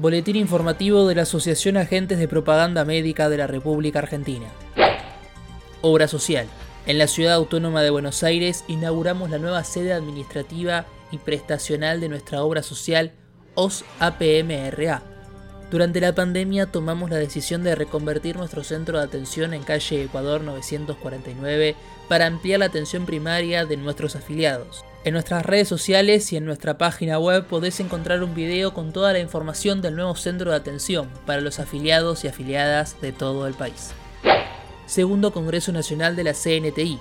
Boletín informativo de la Asociación Agentes de Propaganda Médica de la República Argentina. Obra social. En la ciudad autónoma de Buenos Aires inauguramos la nueva sede administrativa y prestacional de nuestra obra social OS APMRA. Durante la pandemia tomamos la decisión de reconvertir nuestro centro de atención en calle Ecuador 949 para ampliar la atención primaria de nuestros afiliados. En nuestras redes sociales y en nuestra página web podés encontrar un video con toda la información del nuevo centro de atención para los afiliados y afiliadas de todo el país. Segundo Congreso Nacional de la CNTI.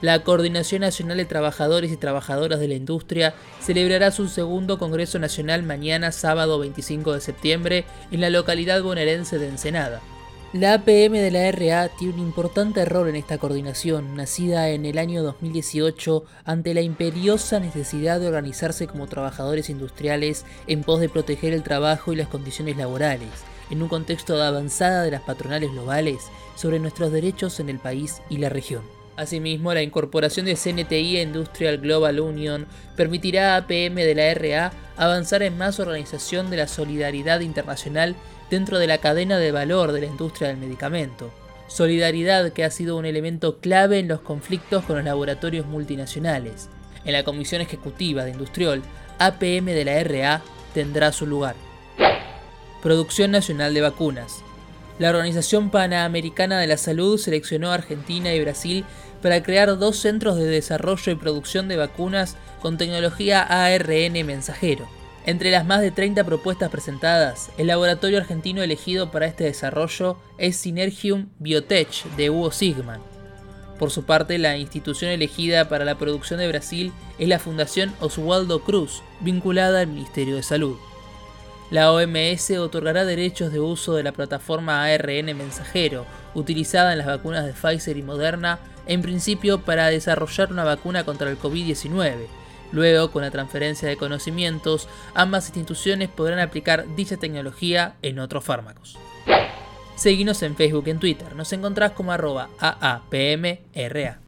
La Coordinación Nacional de Trabajadores y Trabajadoras de la Industria celebrará su segundo Congreso Nacional mañana sábado 25 de septiembre en la localidad bonaerense de Ensenada. La APM de la RA tiene un importante rol en esta coordinación, nacida en el año 2018 ante la imperiosa necesidad de organizarse como trabajadores industriales en pos de proteger el trabajo y las condiciones laborales, en un contexto de avanzada de las patronales globales sobre nuestros derechos en el país y la región. Asimismo, la incorporación de CNTI a Industrial Global Union permitirá a APM de la RA avanzar en más organización de la solidaridad internacional dentro de la cadena de valor de la industria del medicamento. Solidaridad que ha sido un elemento clave en los conflictos con los laboratorios multinacionales. En la Comisión Ejecutiva de Industrial, APM de la RA tendrá su lugar. Producción Nacional de Vacunas. La Organización Panamericana de la Salud seleccionó a Argentina y Brasil para crear dos centros de desarrollo y producción de vacunas con tecnología ARN mensajero. Entre las más de 30 propuestas presentadas, el laboratorio argentino elegido para este desarrollo es Synergium Biotech de Hugo Sigman. Por su parte, la institución elegida para la producción de Brasil es la Fundación Oswaldo Cruz, vinculada al Ministerio de Salud. La OMS otorgará derechos de uso de la plataforma ARN mensajero, utilizada en las vacunas de Pfizer y Moderna, en principio para desarrollar una vacuna contra el COVID-19, Luego, con la transferencia de conocimientos, ambas instituciones podrán aplicar dicha tecnología en otros fármacos. Seguinos en Facebook y en Twitter. Nos encontrás como arroba AAPMRA.